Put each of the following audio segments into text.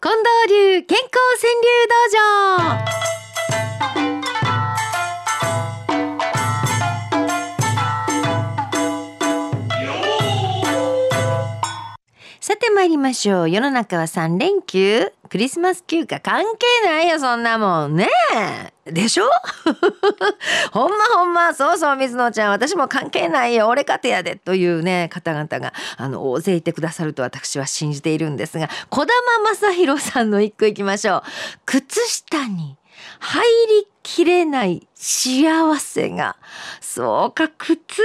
近藤流健康川柳道場。さて参りましょう。世の中は3連休。クリスマス休暇関係ないよそんなもん。ねえ。でしょ？ほんまほんまそうそう水野ちゃん私も関係ないよ俺かてやでというね方々があの大勢いてくださると私は信じているんですが児玉正弘さんの一句いきましょう。靴下に入りきれない幸せがそうか靴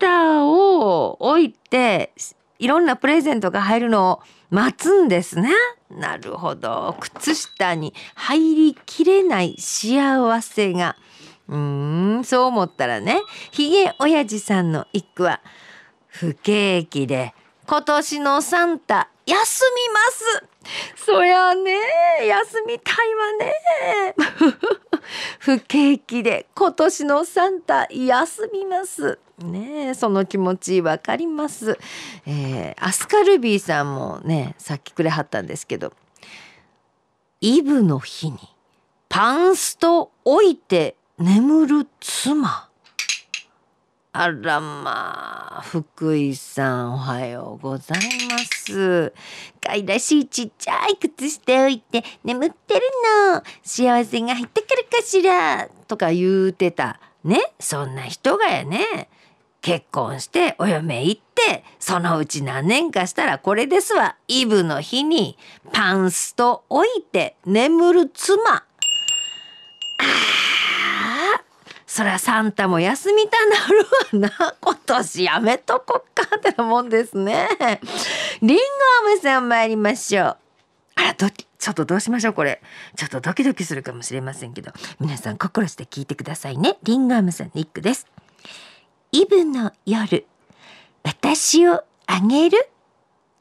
下を置いていろんなプレゼントが入るのを待つんですね。なるほど。靴下に入りきれない幸せが。うーん、そう思ったらね、ひげおやじさんの一句は、不景気で今年のサンタ休みますそやね。休みたいわね。不景気で今年のサンタ休みます。ねその気持ちわかります、えー、アスカルビーさんもねさっきくれはったんですけどイブの日にパンスト置いて眠る妻。あらまあ福井さんおはようございます。かいらしいちっちゃい靴下置いて眠ってるの。幸せが入ってくるかしら。とか言うてたね。そんな人がやね。結婚してお嫁行ってそのうち何年かしたらこれですわ。イブの日にパンスト置いて眠る妻。あそりゃサンタも休みたなるわな。今年やめとこっかってなもんですね。リンゴ飴さん参りましょう。あらドキちょっとどうしましょうこれ。ちょっとドキドキするかもしれませんけど。皆さん心して聞いてくださいね。リンゴ飴さんの一句です。イブの夜私をあげる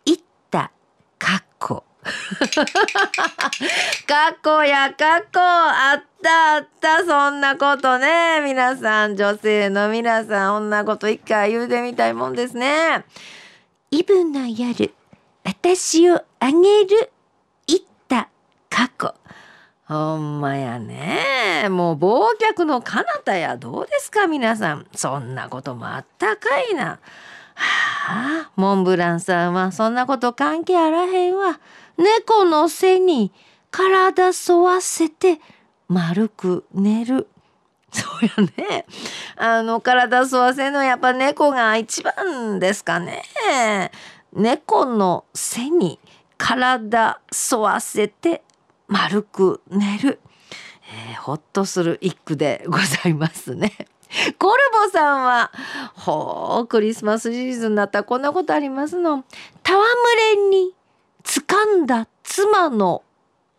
言った過去 過去や過去あったあったそんなことね。皆さん女性の皆さんそんなこと一回言うてみたいもんですね。イブの夜私をあげる言った過去。ほんまやね。もう忘却の彼方やどうですか皆さん。そんなこともあったかいな。はあモンブランさんはそんなこと関係あらへんわ。猫の背に体沿わせて丸く寝る そうやねあの体沿わせるのやっぱ猫が一番ですかね猫の背に体沿わせて丸く寝る、えー、ほっとする一句でございますね。ゴルボさんはほうクリスマスシーズンになったらこんなことありますの。戯れに掴んだ妻の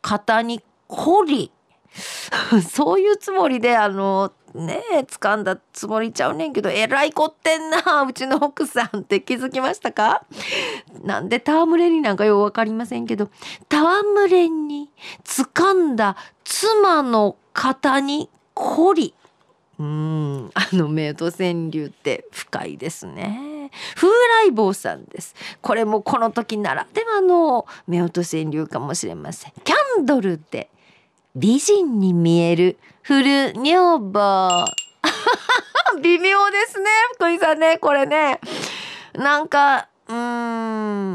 肩にこり。そういうつもりであのねえ掴んだつもりちゃうねんけどえらいこってんなうちの奥さんって気づきましたか？なんで戯れになんかよう分かりませんけど戯れに掴んだ妻の肩にこり。うんあのメイド川柳って深いですね。風来坊さんです。これもこの時なら。ではの夫婦川柳かもしれません。キャンドルで美人に見える古女房。微妙ですね。福井さんねこれね。なんかうー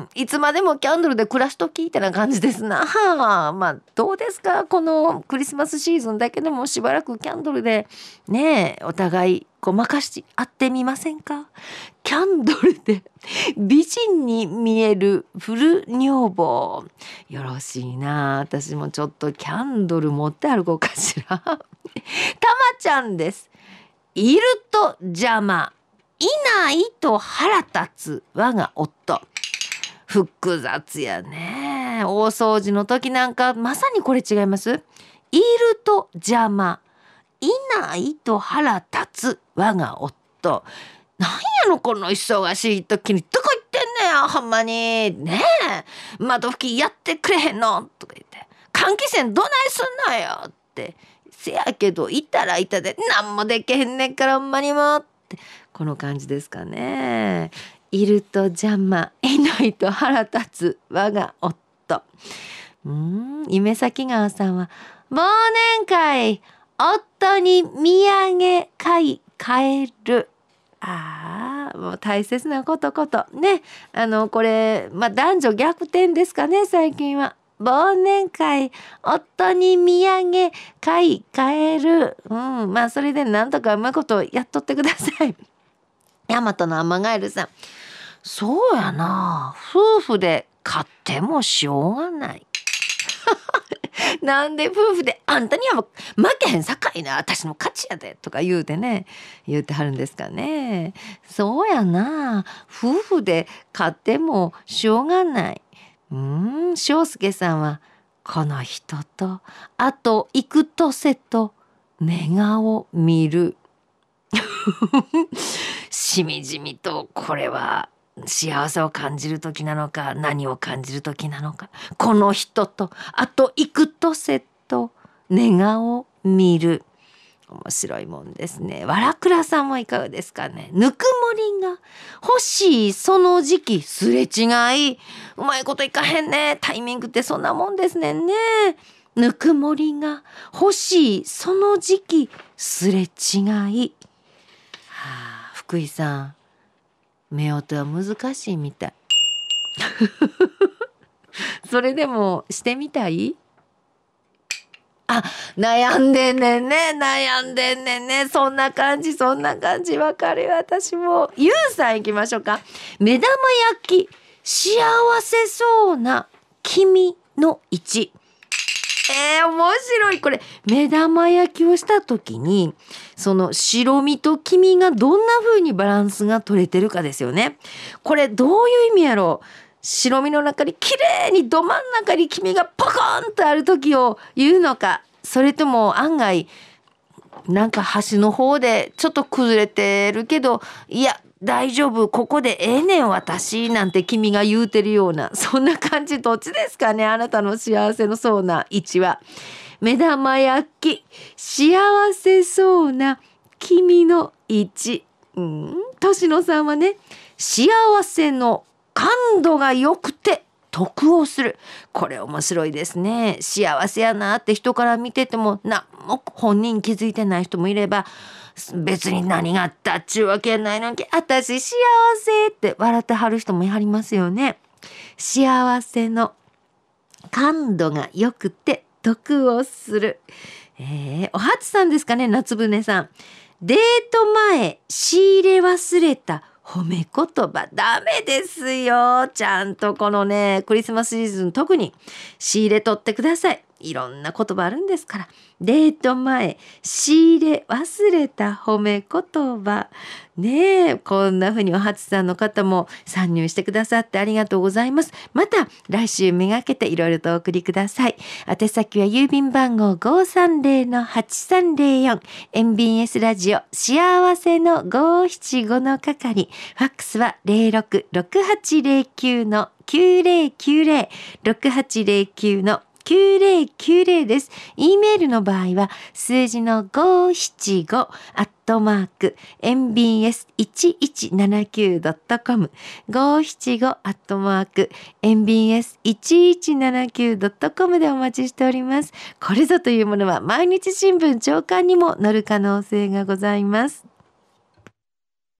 んいつまでもキャンドルで暮らしときってな感じですな。まあどうですか？このクリスマスシーズンだけでもしばらくキャンドルでねお互いごまかし合ってみませんか？キャンドルで 美人に見える古女房。よろしいな。私もちょっとキャンドル持って歩こうかしら。たまちゃんです。いると邪魔いないと腹立つ我が夫。複雑やね。大掃除の時なんかまさにこれ違います。いると邪魔いない？と腹立つ我が夫なんやのこの忙しい時にどこ行ってんねんほんまに。ねえ。窓拭きやってくれへんの？とか言って換気扇どないすんのよ？ってせやけどいたらいたで何もできへんねんからほんまにもって。この感じですかねいると邪魔いないと腹立つ我が夫。うん夢咲川さんは忘年会。夫に土産買い帰る。ああもう大切なことこと。ね。あのこれまあ男女逆転ですかね最近は。忘年会。夫に土産買い帰る。うん。まあそれでなんとかうまいことやっとってください。大和のアマガエルさん。そうやな。夫婦で買ってもしょうがない。なんで夫婦であんたには負けへんさかいな私の勝ちやでとか言うてね言うてはるんですかね。そうやな。夫婦で買ってもしょうがない。うん翔介さんはこの人とあと幾年と寝顔見る。しみじみとこれは幸せを感じる時なのか何を感じる時なのかこの人とあと幾年と寝顔を見る面白いもんですね。わらくらさんもいかがですかね。ぬくもりが欲しいその時期すれ違い。うまいこといかへんね。タイミングってそんなもんですねね。ぬくもりが欲しいその時期すれ違い。はあ、福井さん。夫婦は難しいみたい。それでもしてみたい？あ、悩んでんねんね。悩んでんねんね。そんな感じ、そんな感じ。わかるよ、私も。ゆうさん行きましょうか。目玉焼き、幸せそうな君の1。えー、面白い。これ、目玉焼きをした時に、その白身と黄身がどんな風にバランスが取れてるかですよね。これ、どういう意味やろう？白身の中に綺麗にど真ん中に黄身がポコンとある時を言うのかそれとも案外なんか端の方でちょっと崩れてるけどいや大丈夫ここでええねん私なんて君が言うてるようなそんな感じどっちですかねあなたの幸せのそうな位置は。目玉焼き幸せそうな君の位置。うん、年野さんはね幸せの感度が良くて得をする。これ面白いですね。幸せやなって人から見てても何も本人気づいてない人もいれば別に何があったっちゅうわけやないのに私幸せって笑ってはる人もやりますよね。幸せの感度が良くて得をする。えー、おはつさんですかね夏船さん。デート前仕入れ忘れた褒め言葉ダメですよ。ちゃんとこのねクリスマスシーズン特に仕入れとってください。いろんな言葉あるんですからデート前仕入れ忘れた褒め言葉。ねえこんな風にお初さんの方も参入してくださってありがとうございます。また来週めがけていろいろとお送りください。宛先は郵便番号530-8304 MBS ラジオ幸せの575の係。ファックスは066809の9090 6809の9090です。e メールの場合は数字の575アットマーク mbs1179.com 575アットマーク mbs1179.com でお待ちしております。これぞというものは毎日新聞長官にも載る可能性がございます。